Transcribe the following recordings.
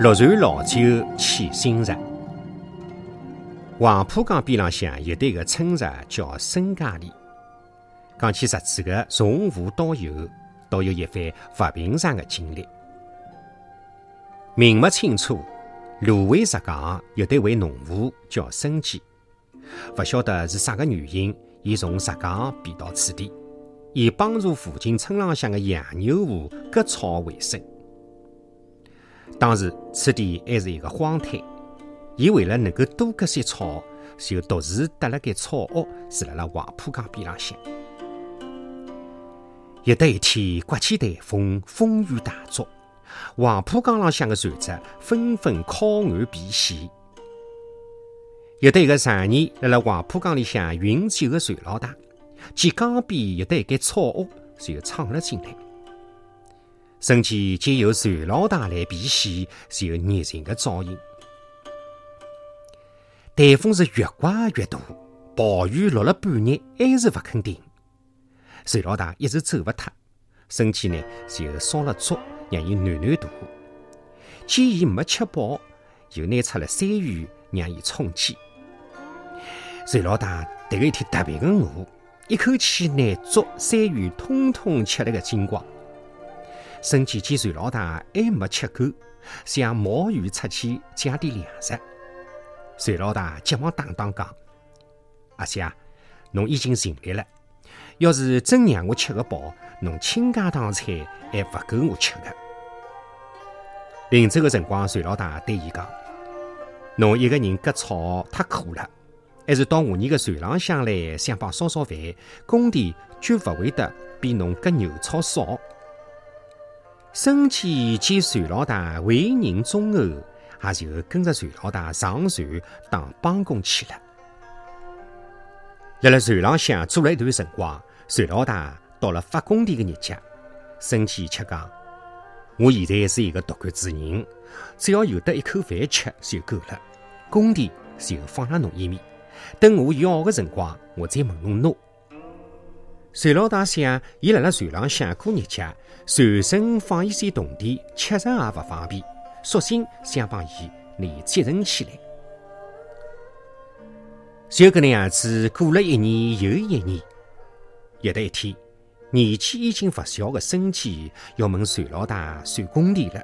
陆船老酒起新日。黄浦江边浪向有对个村日叫孙家里。讲起日子个，从无到有，倒有一番不平常的经历。明末清初，芦苇石港有对位农户叫孙记，不晓得是啥个原因，伊从石港变到此地，以帮助附近村浪向的养牛户割草为生。当时此地还是一个荒滩，伊为了能够多割些草，就独自搭了间草屋，住辣辣黄浦江边浪向。有得一天，刮起台风，风雨大作，黄浦江浪向的船只纷纷靠岸避险。有得一个常年辣辣黄浦江里向运酒的船老大，见江边有得一间草屋，就闯了进来。甚见见有船老大来避险，就热情的噪音。台风是越刮越大，暴雨落了半日，还是不肯停。船老大一直走不脱，身体呢就烧了粥，让伊暖暖肚。见伊没吃饱，又拿出了山芋让伊充饥。船老大迭个一天特别的饿，一口气拿粥、山芋通通吃了个精光。身体见船老大还没吃够，想冒雨出去借点粮食。船老大急忙打打讲：“阿姐，侬已经尽力了。”要是真让我吃个饱，侬倾家荡产还不够我吃的。临走的辰光，船老大对伊讲：“侬一个人割草太苦了，还是到我年个船浪向来想帮烧烧饭，工地绝不会得比侬割牛草少。”生气见船老大为人忠厚，也就跟着船老大上船当帮工去了。辣辣船浪向做了一段辰光。船老大到了发工地的日脚，生气却讲：“我现在是一个独干之人，只要有得一口饭吃就够了。工地就放了侬一面，等我要的辰光，我再问侬拿。”船老大想，伊辣辣船浪向过日脚，船身放一些动地，确实也不方便，索性想帮伊拿节省起来。就搿能样子过了一年又一年。有得一天，年纪已经勿小的孙坚要问船老大算工地了。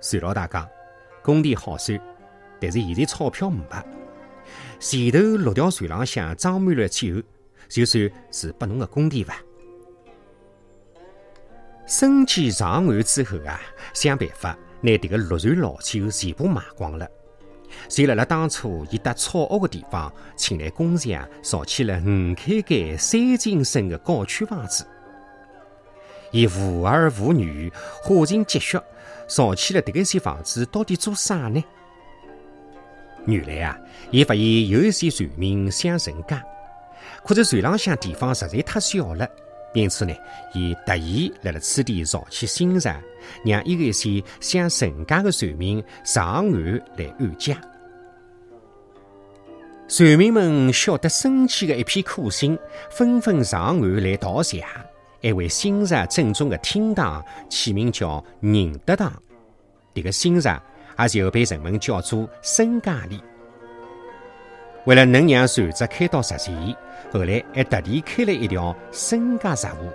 船老大讲：“工地好算，但是现在钞票没。前头六条船浪向装满了酒，就算是拨侬的工地吧。”申基上岸之后啊，想办法拿迭个六船老酒全部卖光了。就辣辣当初伊搭草屋的地方，请来工匠造起了五开间三进深的高区房子。伊无儿无女，花尽积蓄造起了迭个些房子，到底做啥呢？原来啊，伊发现有一些船民想成家，可是船浪向地方实在太小了。因此呢，伊特意辣辣此地造起新船，让一个些想成家的船民上岸来安家。船民们晓得生气的一片苦心，纷纷上岸来道谢，还为新船正中的厅堂起名叫宁德堂。这个新船也就被人们叫做申家里。为了能让船只开到实前，后来还特地开了一条申家闸河。